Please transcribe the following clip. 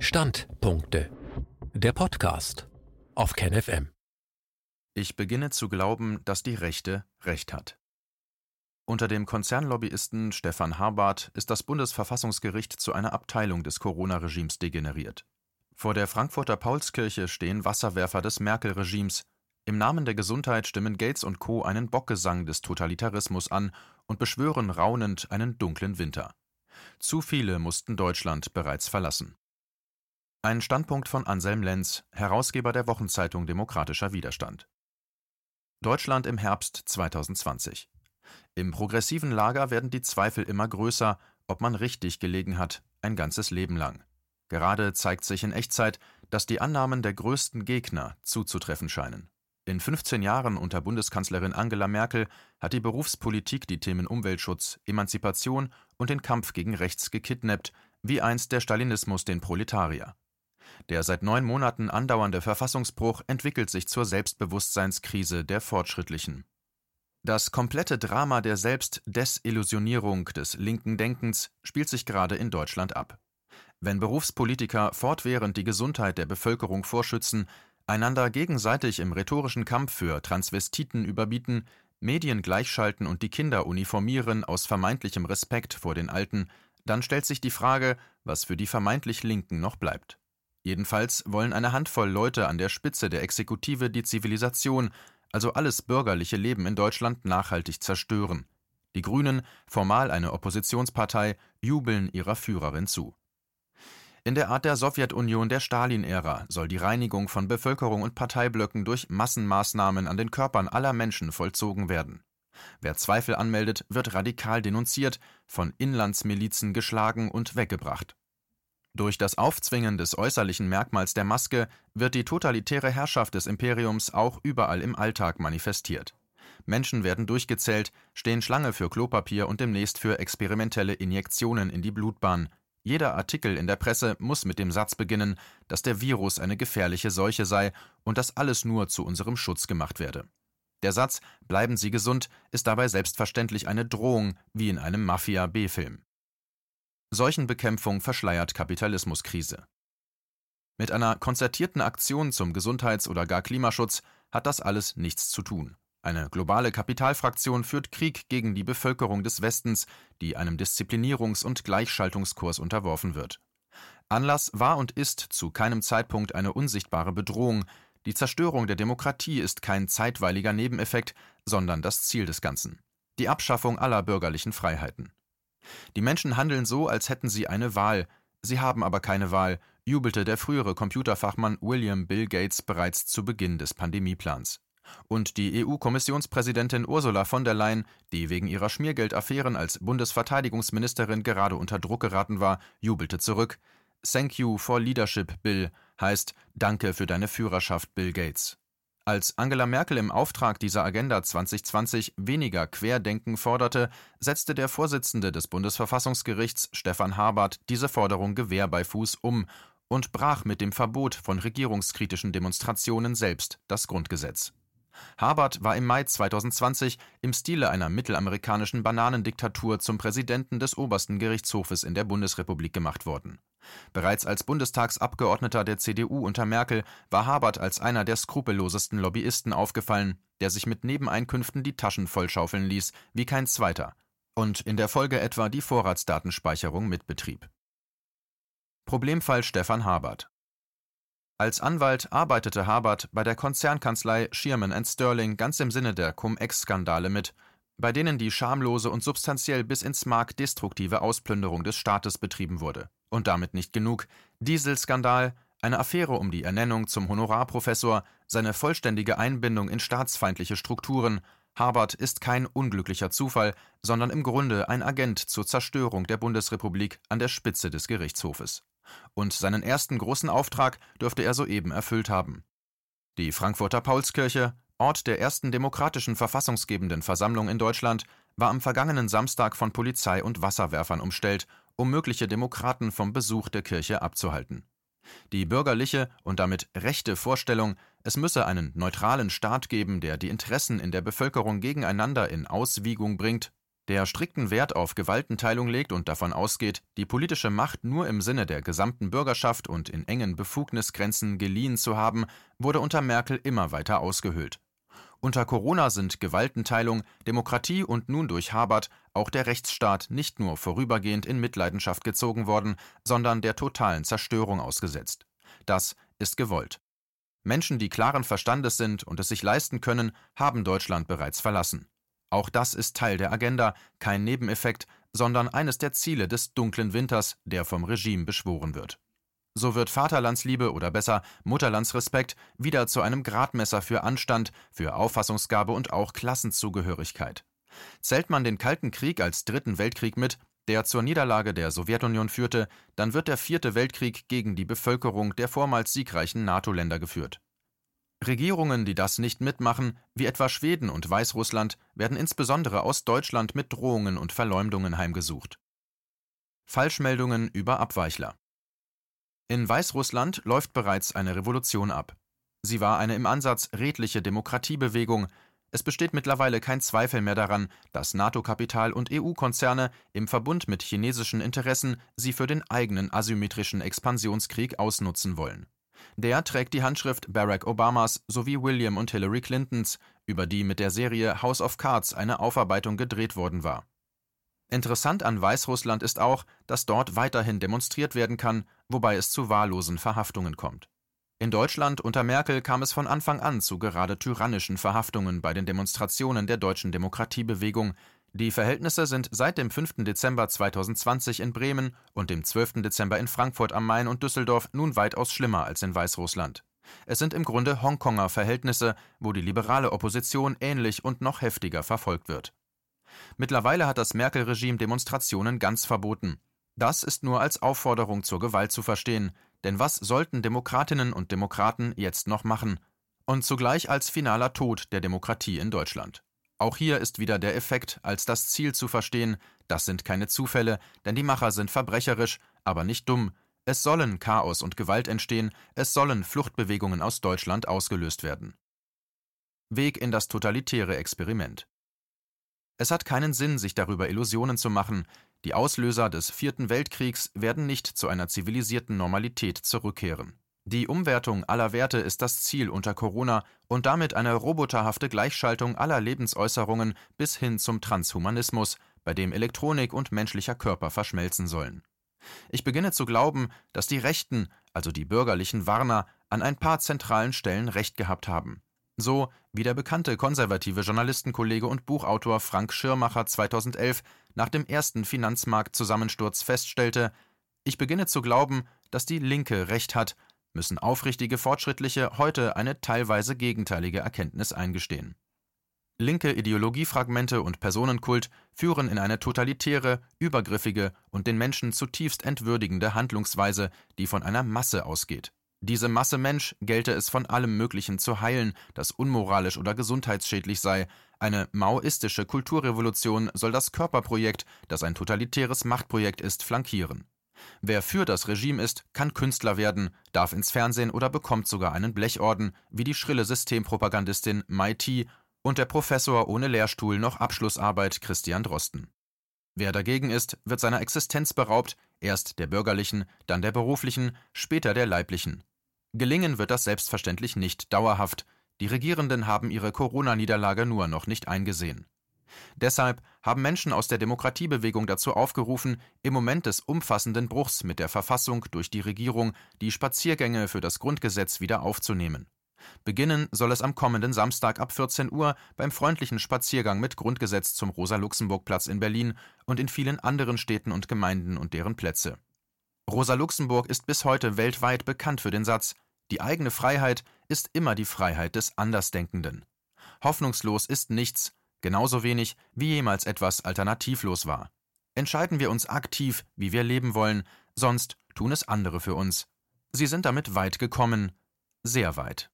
Standpunkte. Der Podcast auf KenFM. Ich beginne zu glauben, dass die Rechte Recht hat. Unter dem Konzernlobbyisten Stefan Habart ist das Bundesverfassungsgericht zu einer Abteilung des Corona-Regimes degeneriert. Vor der Frankfurter Paulskirche stehen Wasserwerfer des Merkel-Regimes. Im Namen der Gesundheit stimmen Gates und Co. einen Bockgesang des Totalitarismus an und beschwören raunend einen dunklen Winter. Zu viele mussten Deutschland bereits verlassen. Ein Standpunkt von Anselm Lenz, Herausgeber der Wochenzeitung Demokratischer Widerstand. Deutschland im Herbst 2020. Im progressiven Lager werden die Zweifel immer größer, ob man richtig gelegen hat, ein ganzes Leben lang. Gerade zeigt sich in Echtzeit, dass die Annahmen der größten Gegner zuzutreffen scheinen. In 15 Jahren unter Bundeskanzlerin Angela Merkel hat die Berufspolitik die Themen Umweltschutz, Emanzipation und den Kampf gegen rechts gekidnappt, wie einst der Stalinismus den Proletarier. Der seit neun Monaten andauernde Verfassungsbruch entwickelt sich zur Selbstbewusstseinskrise der Fortschrittlichen. Das komplette Drama der Selbstdesillusionierung des linken Denkens spielt sich gerade in Deutschland ab. Wenn Berufspolitiker fortwährend die Gesundheit der Bevölkerung vorschützen, einander gegenseitig im rhetorischen Kampf für Transvestiten überbieten, Medien gleichschalten und die Kinder uniformieren aus vermeintlichem Respekt vor den Alten, dann stellt sich die Frage, was für die vermeintlich Linken noch bleibt. Jedenfalls wollen eine Handvoll Leute an der Spitze der Exekutive die Zivilisation, also alles bürgerliche Leben in Deutschland nachhaltig zerstören. Die Grünen, formal eine Oppositionspartei, jubeln ihrer Führerin zu. In der Art der Sowjetunion der Stalin-Ära soll die Reinigung von Bevölkerung und Parteiblöcken durch Massenmaßnahmen an den Körpern aller Menschen vollzogen werden. Wer Zweifel anmeldet, wird radikal denunziert, von Inlandsmilizen geschlagen und weggebracht. Durch das Aufzwingen des äußerlichen Merkmals der Maske wird die totalitäre Herrschaft des Imperiums auch überall im Alltag manifestiert. Menschen werden durchgezählt, stehen Schlange für Klopapier und demnächst für experimentelle Injektionen in die Blutbahn. Jeder Artikel in der Presse muss mit dem Satz beginnen, dass der Virus eine gefährliche Seuche sei und dass alles nur zu unserem Schutz gemacht werde. Der Satz Bleiben Sie gesund ist dabei selbstverständlich eine Drohung, wie in einem Mafia-B-Film. Seuchenbekämpfung verschleiert Kapitalismuskrise. Mit einer konzertierten Aktion zum Gesundheits- oder gar Klimaschutz hat das alles nichts zu tun. Eine globale Kapitalfraktion führt Krieg gegen die Bevölkerung des Westens, die einem Disziplinierungs- und Gleichschaltungskurs unterworfen wird. Anlass war und ist zu keinem Zeitpunkt eine unsichtbare Bedrohung. Die Zerstörung der Demokratie ist kein zeitweiliger Nebeneffekt, sondern das Ziel des Ganzen. Die Abschaffung aller bürgerlichen Freiheiten. Die Menschen handeln so, als hätten sie eine Wahl, sie haben aber keine Wahl, jubelte der frühere Computerfachmann William Bill Gates bereits zu Beginn des Pandemieplans. Und die EU-Kommissionspräsidentin Ursula von der Leyen, die wegen ihrer Schmiergeldaffären als Bundesverteidigungsministerin gerade unter Druck geraten war, jubelte zurück. Thank you for leadership, Bill, heißt Danke für deine Führerschaft, Bill Gates. Als Angela Merkel im Auftrag dieser Agenda 2020 weniger Querdenken forderte, setzte der Vorsitzende des Bundesverfassungsgerichts Stefan Habart diese Forderung Gewehr bei Fuß um und brach mit dem Verbot von regierungskritischen Demonstrationen selbst das Grundgesetz. Habart war im Mai 2020 im Stile einer mittelamerikanischen Bananendiktatur zum Präsidenten des obersten Gerichtshofes in der Bundesrepublik gemacht worden. Bereits als Bundestagsabgeordneter der CDU unter Merkel war Habert als einer der skrupellosesten Lobbyisten aufgefallen, der sich mit Nebeneinkünften die Taschen vollschaufeln ließ, wie kein zweiter, und in der Folge etwa die Vorratsdatenspeicherung mitbetrieb. Problemfall Stefan Habert als Anwalt arbeitete Habert bei der Konzernkanzlei Shearman Sterling ganz im Sinne der Cum-Ex-Skandale mit, bei denen die schamlose und substanziell bis ins Mark destruktive Ausplünderung des Staates betrieben wurde. Und damit nicht genug. Dieselskandal, eine Affäre um die Ernennung zum Honorarprofessor, seine vollständige Einbindung in staatsfeindliche Strukturen. Habert ist kein unglücklicher Zufall, sondern im Grunde ein Agent zur Zerstörung der Bundesrepublik an der Spitze des Gerichtshofes und seinen ersten großen Auftrag dürfte er soeben erfüllt haben. Die Frankfurter Paulskirche, Ort der ersten demokratischen verfassungsgebenden Versammlung in Deutschland, war am vergangenen Samstag von Polizei und Wasserwerfern umstellt, um mögliche Demokraten vom Besuch der Kirche abzuhalten. Die bürgerliche und damit rechte Vorstellung, es müsse einen neutralen Staat geben, der die Interessen in der Bevölkerung gegeneinander in Auswiegung bringt, der strikten Wert auf Gewaltenteilung legt und davon ausgeht, die politische Macht nur im Sinne der gesamten Bürgerschaft und in engen Befugnisgrenzen geliehen zu haben, wurde unter Merkel immer weiter ausgehöhlt. Unter Corona sind Gewaltenteilung, Demokratie und nun durch Habert auch der Rechtsstaat nicht nur vorübergehend in Mitleidenschaft gezogen worden, sondern der totalen Zerstörung ausgesetzt. Das ist gewollt. Menschen, die klaren Verstandes sind und es sich leisten können, haben Deutschland bereits verlassen. Auch das ist Teil der Agenda, kein Nebeneffekt, sondern eines der Ziele des dunklen Winters, der vom Regime beschworen wird. So wird Vaterlandsliebe oder besser Mutterlandsrespekt wieder zu einem Gradmesser für Anstand, für Auffassungsgabe und auch Klassenzugehörigkeit. Zählt man den Kalten Krieg als Dritten Weltkrieg mit, der zur Niederlage der Sowjetunion führte, dann wird der Vierte Weltkrieg gegen die Bevölkerung der vormals siegreichen NATO-Länder geführt. Regierungen, die das nicht mitmachen, wie etwa Schweden und Weißrussland, werden insbesondere aus Deutschland mit Drohungen und Verleumdungen heimgesucht. Falschmeldungen über Abweichler. In Weißrussland läuft bereits eine Revolution ab. Sie war eine im Ansatz redliche Demokratiebewegung. Es besteht mittlerweile kein Zweifel mehr daran, dass NATO-Kapital und EU-Konzerne im Verbund mit chinesischen Interessen sie für den eigenen asymmetrischen Expansionskrieg ausnutzen wollen. Der trägt die Handschrift Barack Obamas sowie William und Hillary Clintons, über die mit der Serie House of Cards eine Aufarbeitung gedreht worden war. Interessant an Weißrussland ist auch, dass dort weiterhin demonstriert werden kann, wobei es zu wahllosen Verhaftungen kommt. In Deutschland unter Merkel kam es von Anfang an zu gerade tyrannischen Verhaftungen bei den Demonstrationen der deutschen Demokratiebewegung, die Verhältnisse sind seit dem 5. Dezember 2020 in Bremen und dem 12. Dezember in Frankfurt am Main und Düsseldorf nun weitaus schlimmer als in Weißrussland. Es sind im Grunde Hongkonger Verhältnisse, wo die liberale Opposition ähnlich und noch heftiger verfolgt wird. Mittlerweile hat das Merkel-Regime Demonstrationen ganz verboten. Das ist nur als Aufforderung zur Gewalt zu verstehen, denn was sollten Demokratinnen und Demokraten jetzt noch machen? Und zugleich als finaler Tod der Demokratie in Deutschland. Auch hier ist wieder der Effekt als das Ziel zu verstehen, das sind keine Zufälle, denn die Macher sind verbrecherisch, aber nicht dumm. Es sollen Chaos und Gewalt entstehen, es sollen Fluchtbewegungen aus Deutschland ausgelöst werden. Weg in das totalitäre Experiment. Es hat keinen Sinn, sich darüber Illusionen zu machen, die Auslöser des Vierten Weltkriegs werden nicht zu einer zivilisierten Normalität zurückkehren. Die Umwertung aller Werte ist das Ziel unter Corona und damit eine roboterhafte Gleichschaltung aller Lebensäußerungen bis hin zum Transhumanismus, bei dem Elektronik und menschlicher Körper verschmelzen sollen. Ich beginne zu glauben, dass die Rechten, also die bürgerlichen Warner, an ein paar zentralen Stellen recht gehabt haben. So wie der bekannte konservative Journalistenkollege und Buchautor Frank Schirmacher 2011 nach dem ersten Finanzmarktzusammensturz feststellte, ich beginne zu glauben, dass die Linke recht hat müssen aufrichtige Fortschrittliche heute eine teilweise gegenteilige Erkenntnis eingestehen. Linke Ideologiefragmente und Personenkult führen in eine totalitäre, übergriffige und den Menschen zutiefst entwürdigende Handlungsweise, die von einer Masse ausgeht. Diese Masse Mensch gelte es von allem Möglichen zu heilen, das unmoralisch oder gesundheitsschädlich sei. Eine maoistische Kulturrevolution soll das Körperprojekt, das ein totalitäres Machtprojekt ist, flankieren. Wer für das Regime ist, kann Künstler werden, darf ins Fernsehen oder bekommt sogar einen Blechorden, wie die schrille Systempropagandistin Mai T und der Professor ohne Lehrstuhl noch Abschlussarbeit Christian Drosten. Wer dagegen ist, wird seiner Existenz beraubt, erst der bürgerlichen, dann der beruflichen, später der leiblichen. Gelingen wird das selbstverständlich nicht dauerhaft. Die Regierenden haben ihre Corona-Niederlage nur noch nicht eingesehen. Deshalb haben Menschen aus der Demokratiebewegung dazu aufgerufen, im Moment des umfassenden Bruchs mit der Verfassung durch die Regierung die Spaziergänge für das Grundgesetz wieder aufzunehmen. Beginnen soll es am kommenden Samstag ab 14 Uhr beim freundlichen Spaziergang mit Grundgesetz zum Rosa-Luxemburg-Platz in Berlin und in vielen anderen Städten und Gemeinden und deren Plätze. Rosa Luxemburg ist bis heute weltweit bekannt für den Satz Die eigene Freiheit ist immer die Freiheit des Andersdenkenden. Hoffnungslos ist nichts, genauso wenig wie jemals etwas alternativlos war. Entscheiden wir uns aktiv, wie wir leben wollen, sonst tun es andere für uns. Sie sind damit weit gekommen, sehr weit.